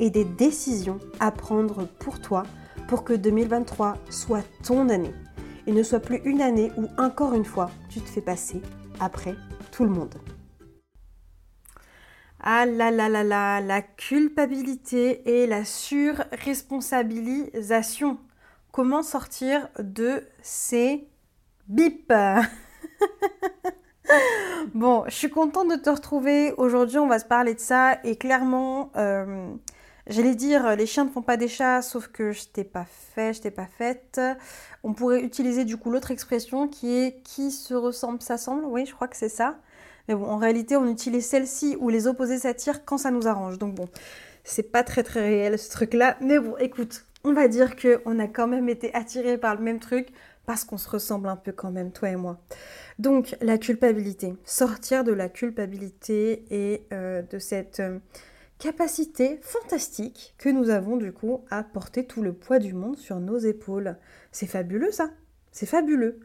et des décisions à prendre pour toi pour que 2023 soit ton année et ne soit plus une année où encore une fois tu te fais passer après tout le monde. Ah là là là là, la culpabilité et la surresponsabilisation. Comment sortir de ces bips? Bon, je suis contente de te retrouver. Aujourd'hui, on va se parler de ça et clairement, euh, J'allais dire, euh, les chiens ne font pas des chats, sauf que je t'ai pas fait, je t'ai pas faite. On pourrait utiliser du coup l'autre expression qui est qui se ressemble s'assemble. Oui, je crois que c'est ça. Mais bon, en réalité, on utilise celle-ci où les opposés s'attirent quand ça nous arrange. Donc bon, c'est pas très très réel ce truc-là. Mais bon, écoute, on va dire que on a quand même été attirés par le même truc parce qu'on se ressemble un peu quand même, toi et moi. Donc la culpabilité, sortir de la culpabilité et euh, de cette euh, capacité fantastique que nous avons du coup à porter tout le poids du monde sur nos épaules. C'est fabuleux ça, c'est fabuleux.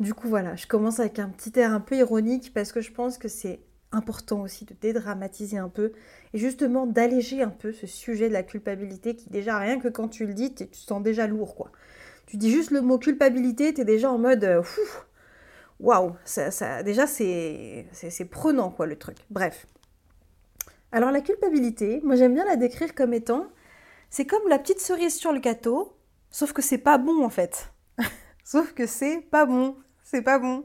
Du coup voilà, je commence avec un petit air un peu ironique parce que je pense que c'est important aussi de dédramatiser un peu et justement d'alléger un peu ce sujet de la culpabilité qui déjà rien que quand tu le dis, tu te sens déjà lourd quoi. Tu dis juste le mot culpabilité, tu es déjà en mode euh, waouh, ça, ça, déjà c'est prenant quoi le truc. Bref. Alors la culpabilité, moi j'aime bien la décrire comme étant, c'est comme la petite cerise sur le gâteau, sauf que c'est pas bon en fait. sauf que c'est pas bon, c'est pas bon.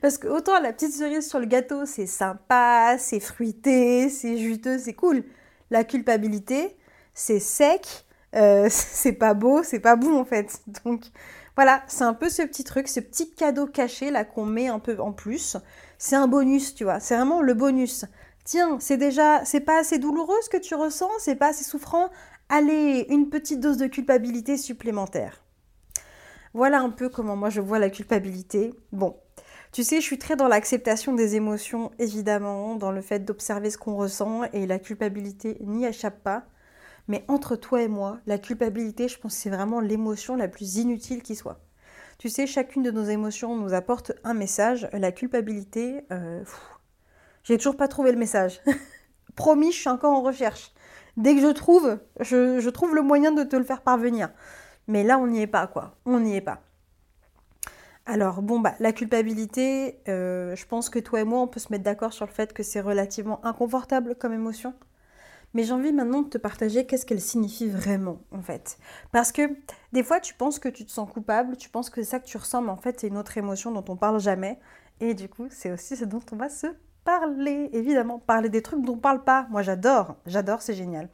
Parce que autant la petite cerise sur le gâteau, c'est sympa, c'est fruité, c'est juteux, c'est cool. La culpabilité, c'est sec, euh, c'est pas beau, c'est pas bon en fait. Donc voilà, c'est un peu ce petit truc, ce petit cadeau caché là qu'on met un peu en plus. C'est un bonus, tu vois. C'est vraiment le bonus. Tiens, c'est déjà, c'est pas assez douloureux ce que tu ressens, c'est pas assez souffrant? Allez, une petite dose de culpabilité supplémentaire. Voilà un peu comment moi je vois la culpabilité. Bon, tu sais, je suis très dans l'acceptation des émotions, évidemment, dans le fait d'observer ce qu'on ressent et la culpabilité n'y échappe pas. Mais entre toi et moi, la culpabilité, je pense que c'est vraiment l'émotion la plus inutile qui soit. Tu sais, chacune de nos émotions nous apporte un message. La culpabilité, euh, j'ai toujours pas trouvé le message. Promis, je suis encore en recherche. Dès que je trouve, je, trouve le moyen de te le faire parvenir. Mais là, on n'y est pas, quoi. On n'y est pas. Alors, bon, bah, la culpabilité, euh, je pense que toi et moi, on peut se mettre d'accord sur le fait que c'est relativement inconfortable comme émotion. Mais j'ai envie maintenant de te partager qu'est-ce qu'elle signifie vraiment, en fait. Parce que des fois, tu penses que tu te sens coupable, tu penses que ça que tu ressens, mais en fait, c'est une autre émotion dont on parle jamais. Et du coup, c'est aussi ce dont on va se parler, évidemment, parler des trucs dont on parle pas. Moi, j'adore, j'adore, c'est génial.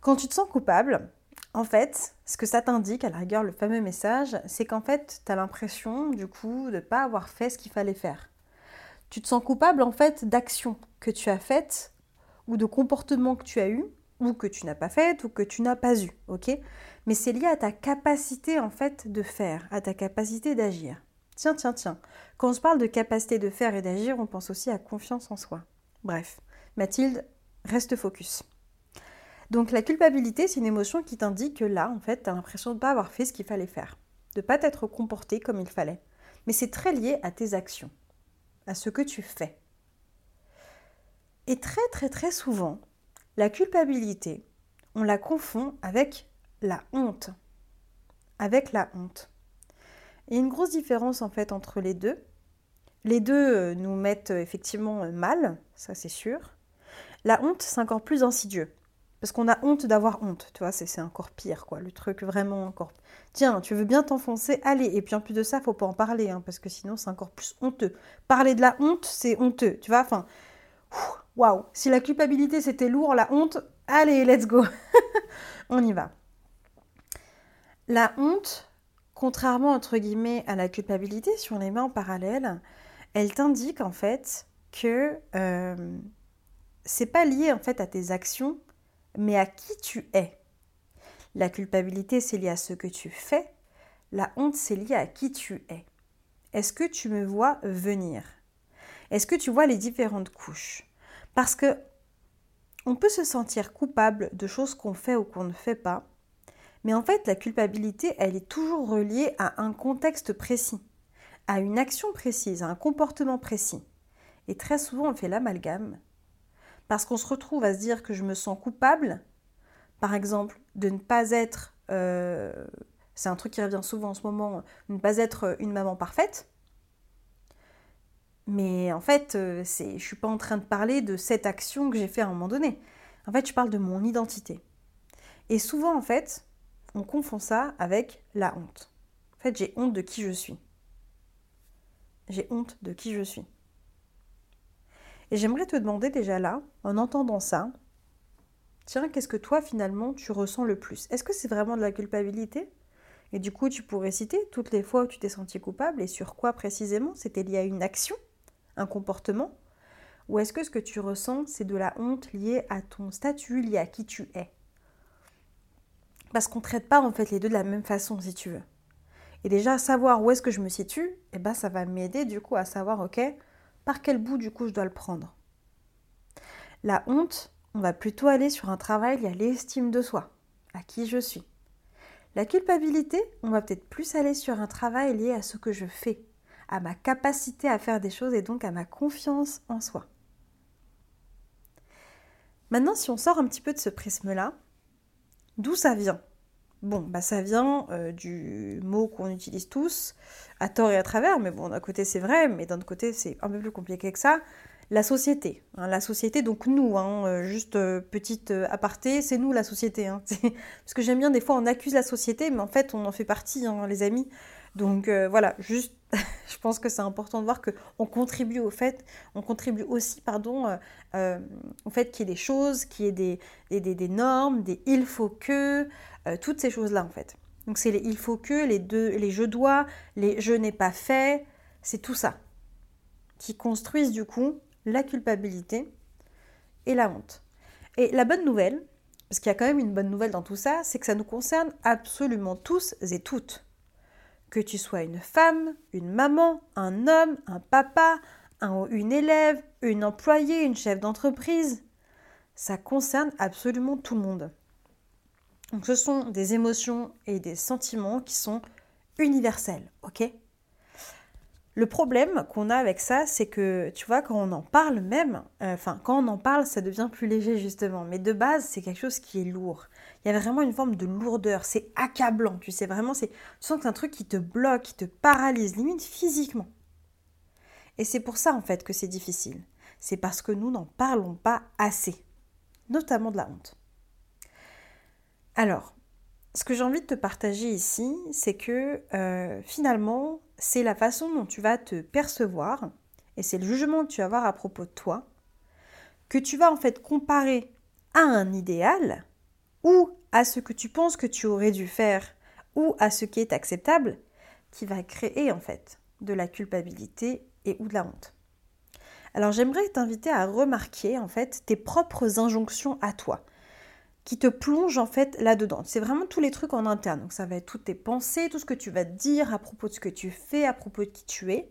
Quand tu te sens coupable, en fait, ce que ça t'indique, à la rigueur, le fameux message, c'est qu'en fait, tu as l'impression, du coup, de ne pas avoir fait ce qu'il fallait faire. Tu te sens coupable, en fait, d'actions que tu as faites ou de comportements que tu as eus ou que tu n'as pas fait ou que tu n'as pas eu, ok? Mais c'est lié à ta capacité, en fait, de faire, à ta capacité d'agir. Tiens, tiens, tiens. Quand on se parle de capacité de faire et d'agir, on pense aussi à confiance en soi. Bref, Mathilde, reste focus. Donc la culpabilité, c'est une émotion qui t'indique que là, en fait, tu as l'impression de ne pas avoir fait ce qu'il fallait faire, de ne pas t'être comporté comme il fallait. Mais c'est très lié à tes actions, à ce que tu fais. Et très très très souvent, la culpabilité, on la confond avec la honte. Avec la honte. Il y a une grosse différence en fait entre les deux. Les deux euh, nous mettent euh, effectivement euh, mal, ça c'est sûr. La honte, c'est encore plus insidieux. Parce qu'on a honte d'avoir honte, tu vois, c'est encore pire, quoi, le truc vraiment encore. Tiens, tu veux bien t'enfoncer, allez. Et puis en plus de ça, faut pas en parler, hein, parce que sinon c'est encore plus honteux. Parler de la honte, c'est honteux, tu vois, enfin, waouh. Si la culpabilité c'était lourd, la honte, allez, let's go. On y va. La honte, contrairement entre guillemets à la culpabilité, on les met en parallèle, elle t'indique en fait que euh, c'est pas lié en fait à tes actions, mais à qui tu es. La culpabilité, c'est lié à ce que tu fais. La honte, c'est lié à qui tu es. Est-ce que tu me vois venir? Est-ce que tu vois les différentes couches? Parce que on peut se sentir coupable de choses qu'on fait ou qu'on ne fait pas, mais en fait, la culpabilité, elle est toujours reliée à un contexte précis, à une action précise, à un comportement précis. Et très souvent, on fait l'amalgame parce qu'on se retrouve à se dire que je me sens coupable, par exemple, de ne pas être, euh, c'est un truc qui revient souvent en ce moment, de ne pas être une maman parfaite. Mais en fait, euh, je suis pas en train de parler de cette action que j'ai fait à un moment donné. En fait, je parle de mon identité. Et souvent, en fait, on confond ça avec la honte. En fait, j'ai honte de qui je suis. J'ai honte de qui je suis. Et j'aimerais te demander déjà là, en entendant ça, tiens, qu'est-ce que toi finalement tu ressens le plus? Est-ce que c'est vraiment de la culpabilité? Et du coup, tu pourrais citer toutes les fois où tu t'es senti coupable et sur quoi précisément? C'était lié à une action, un comportement? Ou est-ce que ce que tu ressens, c'est de la honte liée à ton statut, liée à qui tu es? Parce qu'on ne traite pas en fait les deux de la même façon, si tu veux. Et déjà, savoir où est-ce que je me situe, eh ben, ça va m'aider du coup à savoir, ok, par quel bout du coup je dois le prendre La honte, on va plutôt aller sur un travail lié à l'estime de soi, à qui je suis. La culpabilité, on va peut-être plus aller sur un travail lié à ce que je fais, à ma capacité à faire des choses et donc à ma confiance en soi. Maintenant, si on sort un petit peu de ce prisme-là, d'où ça vient? Bon, bah ça vient euh, du mot qu'on utilise tous, à tort et à travers, mais bon, d'un côté c'est vrai, mais d'un autre côté c'est un peu plus compliqué que ça. La société. Hein, la société, donc nous, hein, euh, juste euh, petite aparté, c'est nous la société. Hein, parce que j'aime bien, des fois on accuse la société, mais en fait on en fait partie, les amis. Donc voilà, juste, je pense que c'est important de voir qu'on contribue au fait, on contribue aussi, pardon, au fait qu'il y ait des choses, qu'il y ait des, des, des normes, des il faut que, euh, toutes ces choses-là en fait. Donc c'est les il faut que, les deux, les je dois, les je n'ai pas fait, c'est tout ça qui construisent du coup la culpabilité et la honte. Et la bonne nouvelle, parce qu'il y a quand même une bonne nouvelle dans tout ça, c'est que ça nous concerne absolument tous et toutes. Que tu sois une femme, une maman, un homme, un papa, un, une élève, une employée, une chef d'entreprise, ça concerne absolument tout le monde. Donc ce sont des émotions et des sentiments qui sont universels, ok? Le problème qu'on a avec ça, c'est que, tu vois, quand on en parle même, euh, enfin, quand on en parle, ça devient plus léger justement. Mais de base, c'est quelque chose qui est lourd. Il y a vraiment une forme de lourdeur. C'est accablant, tu sais, vraiment, c'est, tu sens que c'est un truc qui te bloque, qui te paralyse, limite physiquement. Et c'est pour ça, en fait, que c'est difficile. C'est parce que nous n'en parlons pas assez, notamment de la honte. Alors, ce que j'ai envie de te partager ici, c'est que euh, finalement, c'est la façon dont tu vas te percevoir et c'est le jugement que tu vas avoir à propos de toi que tu vas en fait comparer à un idéal ou à ce que tu penses que tu aurais dû faire ou à ce qui est acceptable qui va créer en fait de la culpabilité et ou de la honte. Alors j'aimerais t'inviter à remarquer en fait tes propres injonctions à toi qui te plonge en fait là-dedans. C'est vraiment tous les trucs en interne. Donc ça va être toutes tes pensées, tout ce que tu vas dire à propos de ce que tu fais, à propos de qui tu es,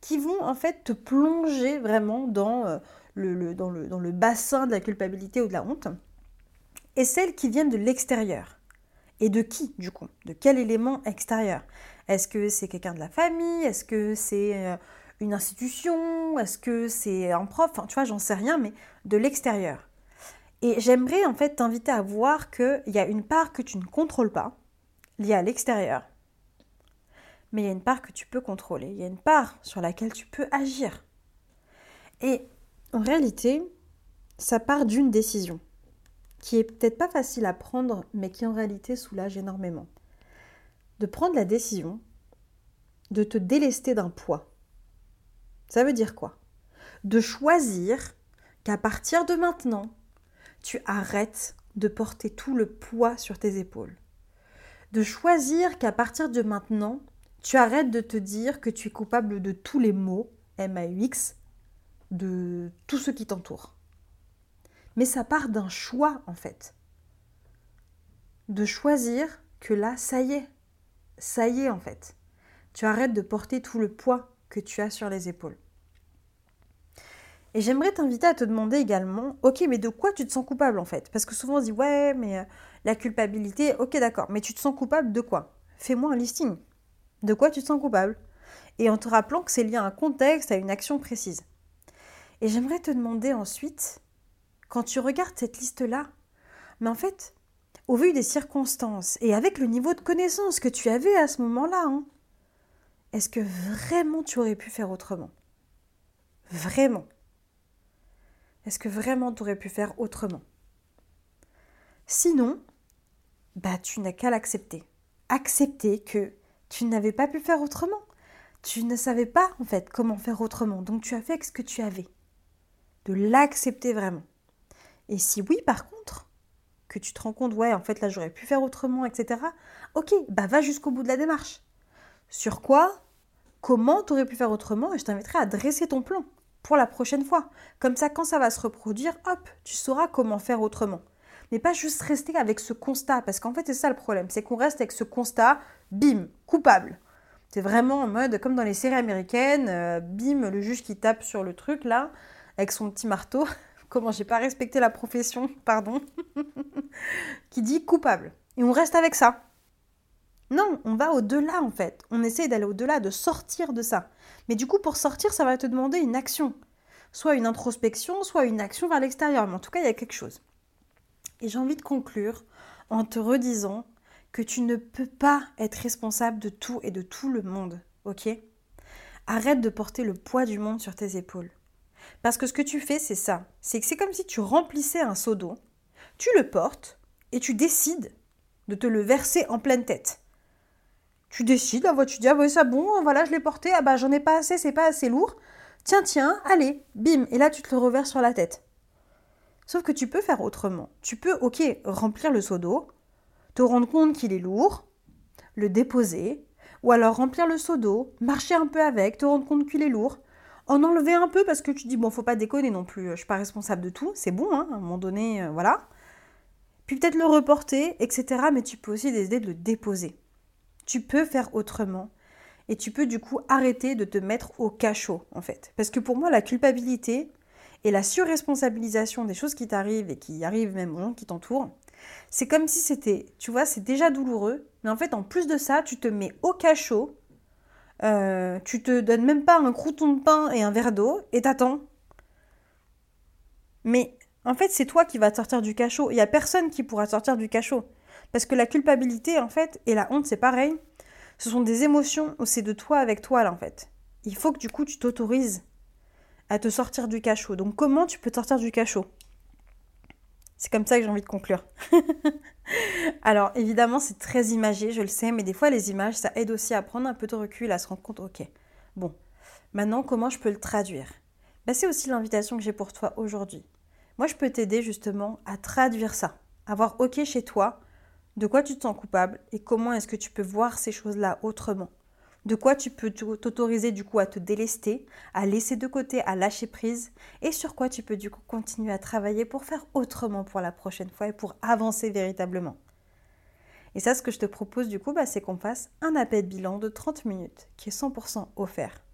qui vont en fait te plonger vraiment dans, euh, le, dans, le, dans le bassin de la culpabilité ou de la honte. Et celles qui viennent de l'extérieur. Et de qui du coup? De quel élément extérieur? Est-ce que c'est quelqu'un de la famille? Est-ce que c'est euh, une institution? Est-ce que c'est un prof? Enfin tu vois, j'en sais rien, mais de l'extérieur. Et j'aimerais en fait t'inviter à voir qu'il y a une part que tu ne contrôles pas, liée à l'extérieur, mais il y a une part que tu peux contrôler, il y a une part sur laquelle tu peux agir. Et en réalité, ça part d'une décision. qui est peut-être pas facile à prendre, mais qui en réalité soulage énormément. De prendre la décision de te délester d'un poids. Ça veut dire quoi? De choisir qu'à partir de maintenant, tu arrêtes de porter tout le poids sur tes épaules. De choisir qu'à partir de maintenant, tu arrêtes de te dire que tu es coupable de tous les maux, M-A-U-X, de tout ce qui t'entoure. Mais ça part d'un choix en fait. De choisir que là, ça y est. Ça y est en fait. Tu arrêtes de porter tout le poids que tu as sur les épaules. Et j'aimerais t'inviter à te demander également, ok, mais de quoi tu te sens coupable en fait? Parce que souvent on se dit, ouais, mais euh, la culpabilité, ok, d'accord, mais tu te sens coupable de quoi? Fais-moi un listing. De quoi tu te sens coupable? Et en te rappelant que c'est lié à un contexte, à une action précise. Et j'aimerais te demander ensuite, quand tu regardes cette liste-là, mais en fait, au vu des circonstances et avec le niveau de connaissance que tu avais à ce moment-là, hein, est-ce que vraiment tu aurais pu faire autrement? Vraiment est-ce que vraiment tu aurais pu faire autrement? Sinon, bah tu n'as qu'à l'accepter. Accepter que tu n'avais pas pu faire autrement. Tu ne savais pas en fait comment faire autrement. Donc tu as fait ce que tu avais. De l'accepter vraiment. Et si oui, par contre, que tu te rends compte, ouais, en fait là j'aurais pu faire autrement, etc. Ok, bah va jusqu'au bout de la démarche. Sur quoi? Comment tu aurais pu faire autrement? Et je t'inviterai à dresser ton plan pour la prochaine fois. Comme ça, quand ça va se reproduire, hop, tu sauras comment faire autrement. Mais pas juste rester avec ce constat, parce qu'en fait, c'est ça le problème, c'est qu'on reste avec ce constat, bim, coupable. C'est vraiment en mode, comme dans les séries américaines, euh, bim, le juge qui tape sur le truc, là, avec son petit marteau. Comment j'ai pas respecté la profession, pardon, qui dit coupable. Et on reste avec ça. Non, on va au-delà en fait. On essaie d'aller au-delà, de sortir de ça. Mais du coup, pour sortir, ça va te demander une action. Soit une introspection, soit une action vers l'extérieur. Mais en tout cas, il y a quelque chose. Et j'ai envie de conclure en te redisant que tu ne peux pas être responsable de tout et de tout le monde. Ok? Arrête de porter le poids du monde sur tes épaules. Parce que ce que tu fais, c'est ça. C'est que c'est comme si tu remplissais un seau d'eau, tu le portes et tu décides de te le verser en pleine tête. Tu décides, tu dis, ah oui, ça bon, voilà, je l'ai porté, ah bah j'en ai pas assez, c'est pas assez lourd. Tiens, tiens, allez, bim, et là tu te le reverses sur la tête. Sauf que tu peux faire autrement. Tu peux, ok, remplir le seau d'eau, te rendre compte qu'il est lourd, le déposer, ou alors remplir le seau d'eau, marcher un peu avec, te rendre compte qu'il est lourd, en enlever un peu parce que tu dis, bon, faut pas déconner non plus, je suis pas responsable de tout, c'est bon, hein, à un moment donné, euh, voilà. Puis peut-être le reporter, etc. Mais tu peux aussi décider de le déposer. Tu peux faire autrement et tu peux du coup arrêter de te mettre au cachot en fait. Parce que pour moi, la culpabilité et la surresponsabilisation des choses qui t'arrivent et qui arrivent même aux gens qui t'entourent, c'est comme si c'était, tu vois, c'est déjà douloureux, mais en fait, en plus de ça, tu te mets au cachot, euh, tu te donnes même pas un crouton de pain et un verre d'eau et t'attends. Mais en fait, c'est toi qui vas sortir du cachot. Il n'y a personne qui pourra sortir du cachot. Parce que la culpabilité, en fait, et la honte, c'est pareil. Ce sont des émotions où c'est de toi avec toi, là, en fait. Il faut que du coup, tu t'autorises à te sortir du cachot. Donc, comment tu peux te sortir du cachot? C'est comme ça que j'ai envie de conclure. Alors, évidemment, c'est très imagé, je le sais, mais des fois, les images, ça aide aussi à prendre un peu de recul, à se rendre compte, ok, bon, maintenant, comment je peux le traduire? Ben, C'est aussi l'invitation que j'ai pour toi aujourd'hui. Moi, je peux t'aider justement à traduire ça, à voir ok chez toi de quoi tu te sens coupable et comment est-ce que tu peux voir ces choses-là autrement? De quoi tu peux t'autoriser du coup à te délester, à laisser de côté, à lâcher prise? Et sur quoi tu peux du coup continuer à travailler pour faire autrement pour la prochaine fois et pour avancer véritablement? Et ça, ce que je te propose du coup, bah, c'est qu'on fasse un appel bilan de 30 minutes qui est 100% offert.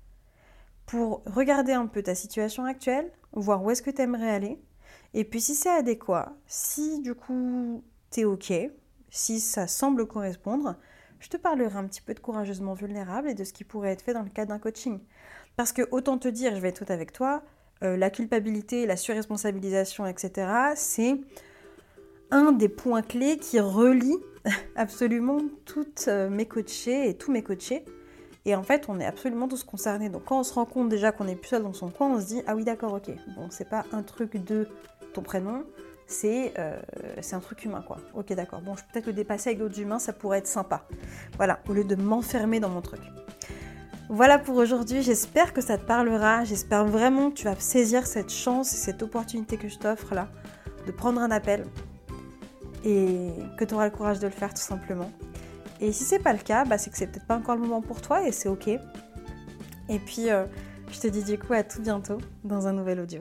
Pour regarder un peu ta situation actuelle, voir où est-ce que tu aimerais aller, et puis si c'est adéquat, si du coup tu es OK, si ça semble correspondre, je te parlerai un petit peu de courageusement vulnérable et de ce qui pourrait être fait dans le cadre d'un coaching. Parce que autant te dire, je vais être tout avec toi, euh, la culpabilité, la surresponsabilisation, etc., c'est un des points clés qui relie absolument toutes euh, mes coachés et tous mes coachés. Et en fait, on est absolument tous concernés. Donc quand on se rend compte déjà qu'on est plus seul dans son coin, on se dit ah oui d'accord ok. Bon c'est pas un truc de ton prénom, c'est un truc humain, quoi. Ok, d'accord. Bon, je peux peut-être le dépasser avec d'autres humains, ça pourrait être sympa. Voilà, au lieu de m'enfermer dans mon truc. Voilà pour aujourd'hui, j'espère que ça te parlera, j'espère vraiment que tu vas saisir cette chance et cette opportunité que je t'offre là, de prendre un appel et que tu auras le courage de le faire tout simplement. Et si c'est pas le cas, bah, c'est que c'est peut-être pas encore le moment pour toi et c'est ok. Et puis, euh, je te dis du coup à tout bientôt dans un nouvel audio.